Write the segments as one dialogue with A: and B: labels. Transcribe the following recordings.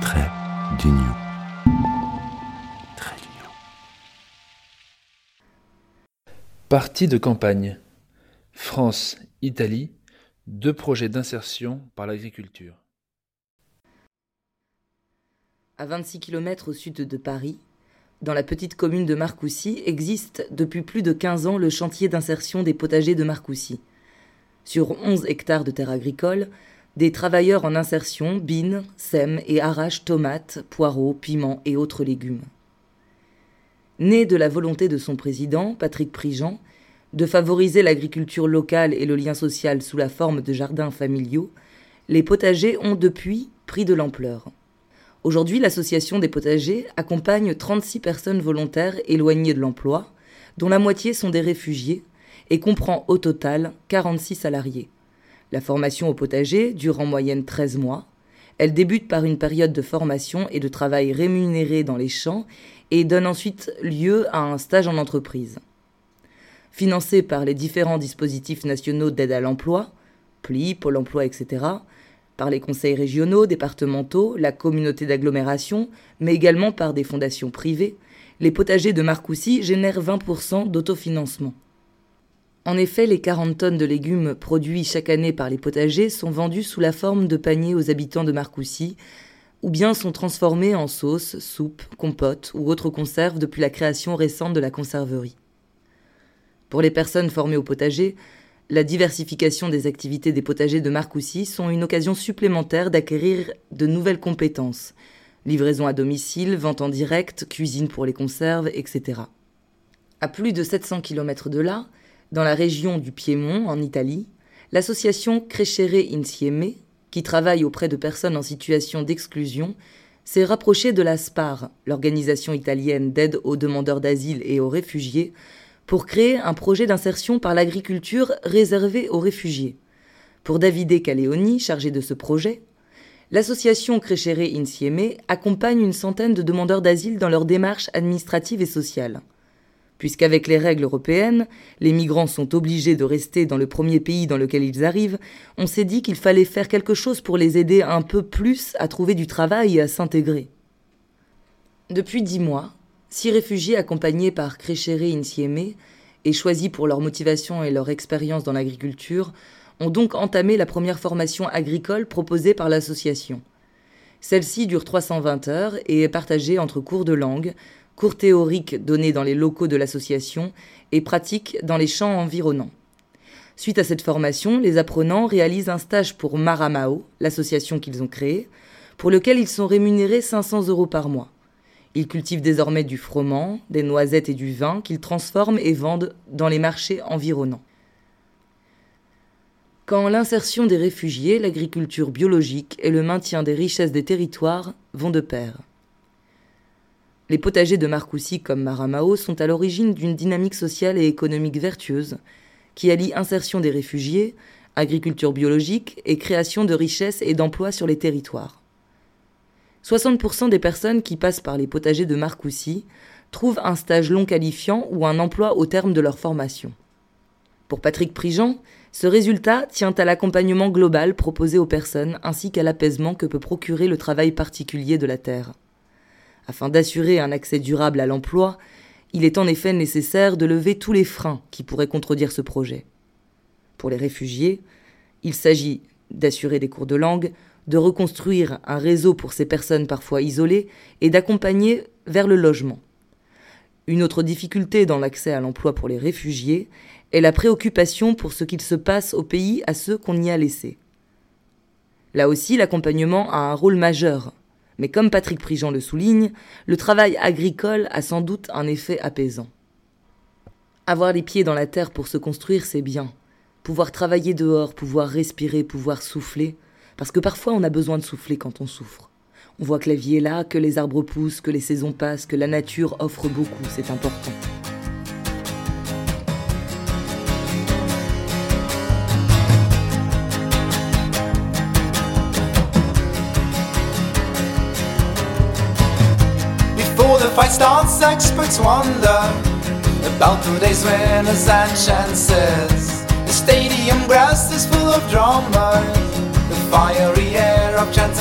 A: Trait d'union. Trait d'union.
B: Partie de campagne. France, Italie, deux projets d'insertion par l'agriculture.
C: À 26 km au sud de Paris, dans la petite commune de Marcoussis, existe depuis plus de 15 ans le chantier d'insertion des potagers de Marcoussis. Sur 11 hectares de terre agricole, des travailleurs en insertion binent, sèment et arrachent tomates, poireaux, piments et autres légumes. Né de la volonté de son président, Patrick Prigent, de favoriser l'agriculture locale et le lien social sous la forme de jardins familiaux, les potagers ont depuis pris de l'ampleur. Aujourd'hui, l'association des potagers accompagne 36 personnes volontaires éloignées de l'emploi, dont la moitié sont des réfugiés, et comprend au total 46 salariés. La formation au potager dure en moyenne 13 mois. Elle débute par une période de formation et de travail rémunéré dans les champs et donne ensuite lieu à un stage en entreprise. Financée par les différents dispositifs nationaux d'aide à l'emploi, PLI, Pôle emploi, etc., par les conseils régionaux, départementaux, la communauté d'agglomération, mais également par des fondations privées, les potagers de Marcoussis génèrent 20% d'autofinancement. En effet, les 40 tonnes de légumes produits chaque année par les potagers sont vendus sous la forme de paniers aux habitants de Marcoussis, ou bien sont transformés en sauce, soupe, compote ou autres conserves depuis la création récente de la conserverie. Pour les personnes formées au potager, la diversification des activités des potagers de Marcoussis sont une occasion supplémentaire d'acquérir de nouvelles compétences. Livraison à domicile, vente en direct, cuisine pour les conserves, etc. À plus de 700 km de là, dans la région du Piémont, en Italie, l'association Crescere Insieme, qui travaille auprès de personnes en situation d'exclusion, s'est rapprochée de la SPAR, l'organisation italienne d'aide aux demandeurs d'asile et aux réfugiés, pour créer un projet d'insertion par l'agriculture réservé aux réfugiés. Pour Davide Caleoni, chargé de ce projet, l'association Crescere Insieme accompagne une centaine de demandeurs d'asile dans leurs démarches administratives et sociales. Puisqu'avec les règles européennes, les migrants sont obligés de rester dans le premier pays dans lequel ils arrivent, on s'est dit qu'il fallait faire quelque chose pour les aider un peu plus à trouver du travail et à s'intégrer. Depuis dix mois, Six réfugiés accompagnés par Crescere Insieme et choisis pour leur motivation et leur expérience dans l'agriculture ont donc entamé la première formation agricole proposée par l'association. Celle-ci dure 320 heures et est partagée entre cours de langue, cours théoriques donnés dans les locaux de l'association et pratiques dans les champs environnants. Suite à cette formation, les apprenants réalisent un stage pour Maramao, l'association qu'ils ont créée, pour lequel ils sont rémunérés 500 euros par mois. Ils cultivent désormais du froment, des noisettes et du vin qu'ils transforment et vendent dans les marchés environnants. Quand l'insertion des réfugiés, l'agriculture biologique et le maintien des richesses des territoires vont de pair. Les potagers de Marcoussis comme Maramao sont à l'origine d'une dynamique sociale et économique vertueuse qui allie insertion des réfugiés, agriculture biologique et création de richesses et d'emplois sur les territoires. 60% des personnes qui passent par les potagers de Marcoussis trouvent un stage long qualifiant ou un emploi au terme de leur formation. Pour Patrick Prigent, ce résultat tient à l'accompagnement global proposé aux personnes ainsi qu'à l'apaisement que peut procurer le travail particulier de la terre. Afin d'assurer un accès durable à l'emploi, il est en effet nécessaire de lever tous les freins qui pourraient contredire ce projet. Pour les réfugiés, il s'agit d'assurer des cours de langue, de reconstruire un réseau pour ces personnes parfois isolées et d'accompagner vers le logement. Une autre difficulté dans l'accès à l'emploi pour les réfugiés est la préoccupation pour ce qu'il se passe au pays à ceux qu'on y a laissés. Là aussi, l'accompagnement a un rôle majeur, mais comme Patrick Prigent le souligne, le travail agricole a sans doute un effet apaisant. Avoir les pieds dans la terre pour se construire, c'est bien. Pouvoir travailler dehors, pouvoir respirer, pouvoir souffler, parce que parfois on a besoin de souffler quand on souffre. On voit que la vie est là, que les arbres poussent, que les saisons passent, que la nature offre beaucoup, c'est important.
D: Fight experts wonder about today's winners and chances. The stadium grass is full of drummers, the fiery air of chants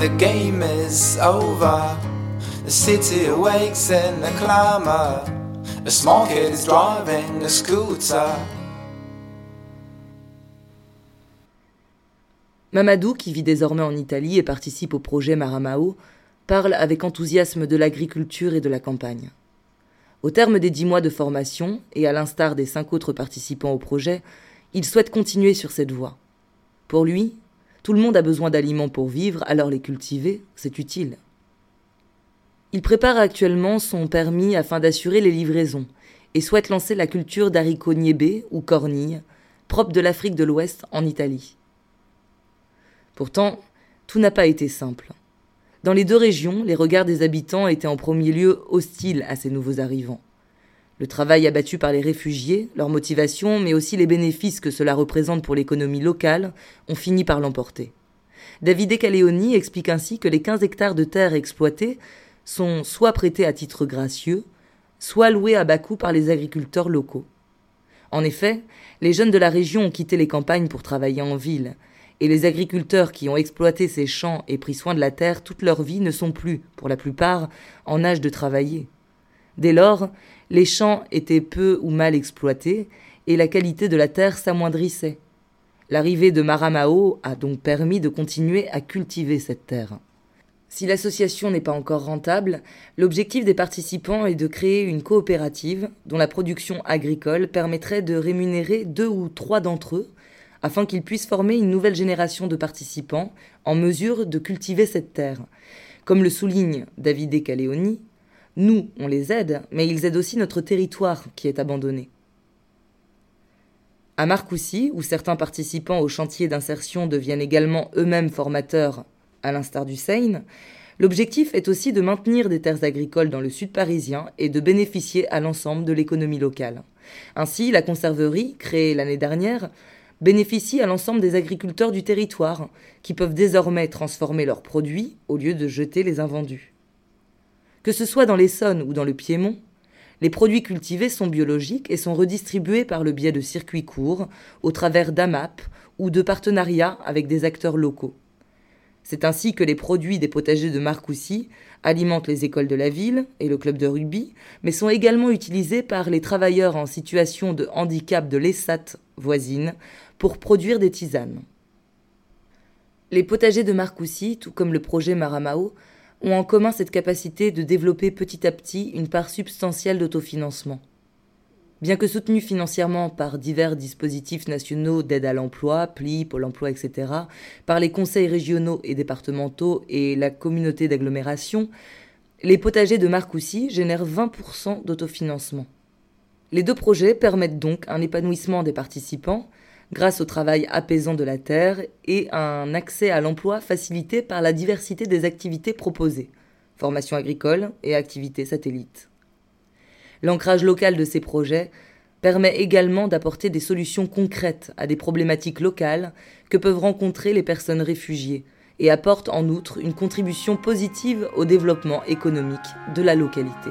D: the game is over, the city awakes in a clamor. A small kid is driving a scooter.
C: Mamadou, qui vit désormais en Italie et participe au projet Maramao, parle avec enthousiasme de l'agriculture et de la campagne. Au terme des dix mois de formation, et à l'instar des cinq autres participants au projet, il souhaite continuer sur cette voie. Pour lui, tout le monde a besoin d'aliments pour vivre, alors les cultiver, c'est utile. Il prépare actuellement son permis afin d'assurer les livraisons et souhaite lancer la culture d'haricots niébés ou cornilles, propre de l'Afrique de l'Ouest en Italie. Pourtant, tout n'a pas été simple. Dans les deux régions, les regards des habitants étaient en premier lieu hostiles à ces nouveaux arrivants. Le travail abattu par les réfugiés, leur motivation, mais aussi les bénéfices que cela représente pour l'économie locale, ont fini par l'emporter. David Caleoni explique ainsi que les 15 hectares de terre exploités sont soit prêtés à titre gracieux, soit loués à bas coût par les agriculteurs locaux. En effet, les jeunes de la région ont quitté les campagnes pour travailler en ville, et les agriculteurs qui ont exploité ces champs et pris soin de la terre toute leur vie ne sont plus, pour la plupart, en âge de travailler. Dès lors, les champs étaient peu ou mal exploités, et la qualité de la terre s'amoindrissait. L'arrivée de Maramao a donc permis de continuer à cultiver cette terre. Si l'association n'est pas encore rentable, l'objectif des participants est de créer une coopérative dont la production agricole permettrait de rémunérer deux ou trois d'entre eux afin qu'ils puissent former une nouvelle génération de participants en mesure de cultiver cette terre. Comme le souligne David Caleoni, nous, on les aide, mais ils aident aussi notre territoire qui est abandonné. À Marcoussis, où certains participants au chantier d'insertion deviennent également eux-mêmes formateurs, à l'instar du Seine, l'objectif est aussi de maintenir des terres agricoles dans le sud parisien et de bénéficier à l'ensemble de l'économie locale. Ainsi, la conserverie, créée l'année dernière, bénéficie à l'ensemble des agriculteurs du territoire, qui peuvent désormais transformer leurs produits au lieu de jeter les invendus. Que ce soit dans l'Essonne ou dans le Piémont, les produits cultivés sont biologiques et sont redistribués par le biais de circuits courts, au travers d'AMAP ou de partenariats avec des acteurs locaux. C'est ainsi que les produits des potagers de Marcoussis alimentent les écoles de la ville et le club de rugby, mais sont également utilisés par les travailleurs en situation de handicap de l'ESAT voisine pour produire des tisanes. Les potagers de Marcoussis, tout comme le projet Maramao, ont en commun cette capacité de développer petit à petit une part substantielle d'autofinancement. Bien que soutenus financièrement par divers dispositifs nationaux d'aide à l'emploi, PLI, Pôle emploi, etc., par les conseils régionaux et départementaux et la communauté d'agglomération, les potagers de Marcoussis génèrent 20% d'autofinancement. Les deux projets permettent donc un épanouissement des participants grâce au travail apaisant de la terre et un accès à l'emploi facilité par la diversité des activités proposées, formation agricole et activités satellites. L'ancrage local de ces projets permet également d'apporter des solutions concrètes à des problématiques locales que peuvent rencontrer les personnes réfugiées et apporte en outre une contribution positive au développement économique de la localité.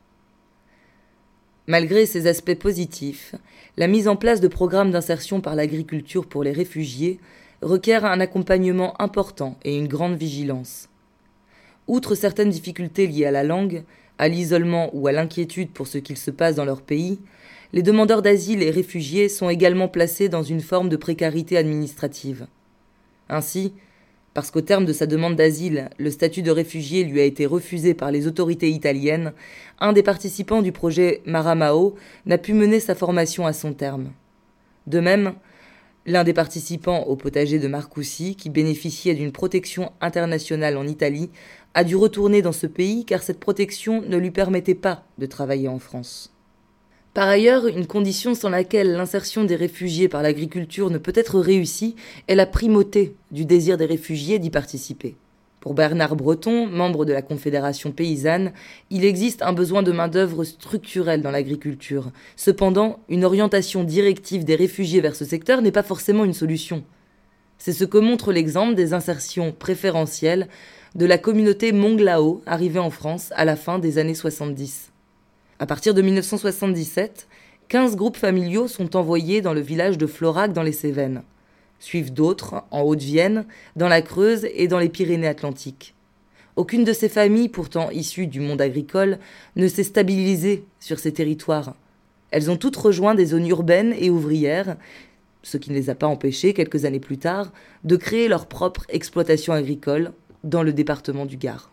C: Malgré ces aspects positifs, la mise en place de programmes d'insertion par l'agriculture pour les réfugiés requiert un accompagnement important et une grande vigilance. Outre certaines difficultés liées à la langue, à l'isolement ou à l'inquiétude pour ce qu'il se passe dans leur pays, les demandeurs d'asile et réfugiés sont également placés dans une forme de précarité administrative. Ainsi, parce qu'au terme de sa demande d'asile, le statut de réfugié lui a été refusé par les autorités italiennes, un des participants du projet Maramao n'a pu mener sa formation à son terme. De même, l'un des participants au potager de Marcoussi, qui bénéficiait d'une protection internationale en Italie, a dû retourner dans ce pays car cette protection ne lui permettait pas de travailler en France. Par ailleurs, une condition sans laquelle l'insertion des réfugiés par l'agriculture ne peut être réussie est la primauté du désir des réfugiés d'y participer. Pour Bernard Breton, membre de la Confédération paysanne, il existe un besoin de main-d'œuvre structurelle dans l'agriculture. Cependant, une orientation directive des réfugiés vers ce secteur n'est pas forcément une solution. C'est ce que montre l'exemple des insertions préférentielles de la communauté Monglao arrivée en France à la fin des années 70. À partir de 1977, 15 groupes familiaux sont envoyés dans le village de Florac dans les Cévennes. Suivent d'autres en Haute-Vienne, dans la Creuse et dans les Pyrénées-Atlantiques. Aucune de ces familles, pourtant issues du monde agricole, ne s'est stabilisée sur ces territoires. Elles ont toutes rejoint des zones urbaines et ouvrières, ce qui ne les a pas empêchées, quelques années plus tard, de créer leur propre exploitation agricole dans le département du Gard.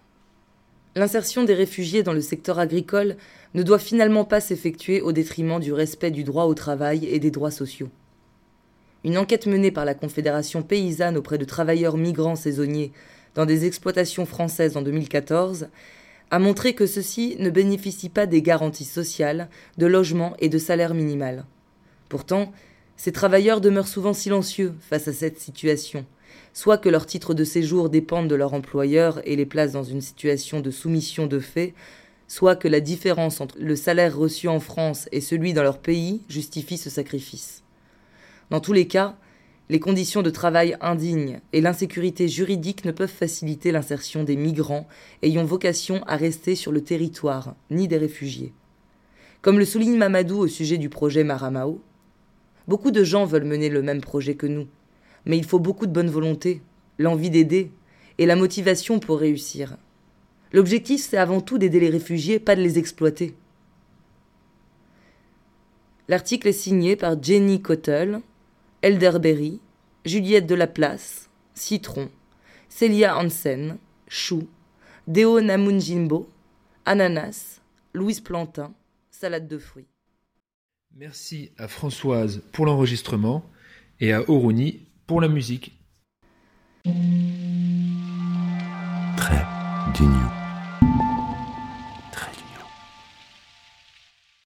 C: L'insertion des réfugiés dans le secteur agricole ne doit finalement pas s'effectuer au détriment du respect du droit au travail et des droits sociaux. Une enquête menée par la Confédération paysanne auprès de travailleurs migrants saisonniers dans des exploitations françaises en 2014 a montré que ceux-ci ne bénéficient pas des garanties sociales, de logement et de salaire minimal. Pourtant, ces travailleurs demeurent souvent silencieux face à cette situation soit que leur titre de séjour dépende de leur employeur et les place dans une situation de soumission de fait, soit que la différence entre le salaire reçu en France et celui dans leur pays justifie ce sacrifice. Dans tous les cas, les conditions de travail indignes et l'insécurité juridique ne peuvent faciliter l'insertion des migrants ayant vocation à rester sur le territoire, ni des réfugiés. Comme le souligne Mamadou au sujet du projet Maramao, beaucoup de gens veulent mener le même projet que nous, mais il faut beaucoup de bonne volonté, l'envie d'aider et la motivation pour réussir. L'objectif, c'est avant tout d'aider les réfugiés, pas de les exploiter. L'article est signé par Jenny Cottle, Elderberry, Juliette Delaplace, Citron, Celia Hansen, Chou, Deo Namunjimbo, Ananas, Louise Plantin, Salade de fruits.
B: Merci à Françoise pour l'enregistrement et à Oroni pour la musique.
A: Très d'union.